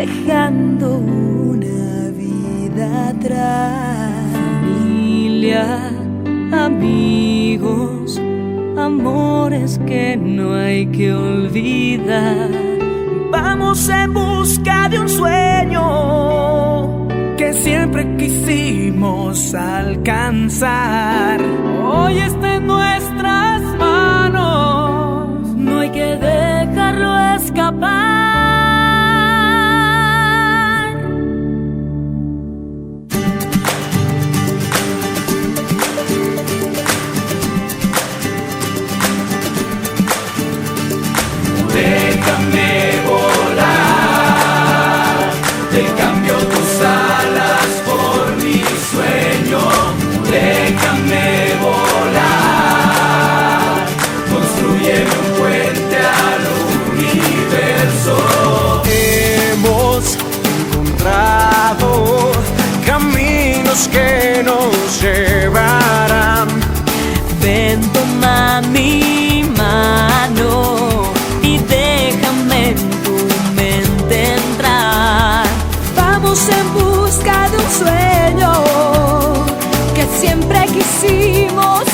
dejando una vida atrás. Familia, amigos, amores que no hay que olvidar. Vamos en busca de un sueño que siempre quisimos alcanzar. Hoy está en nuestra capaz. hicimos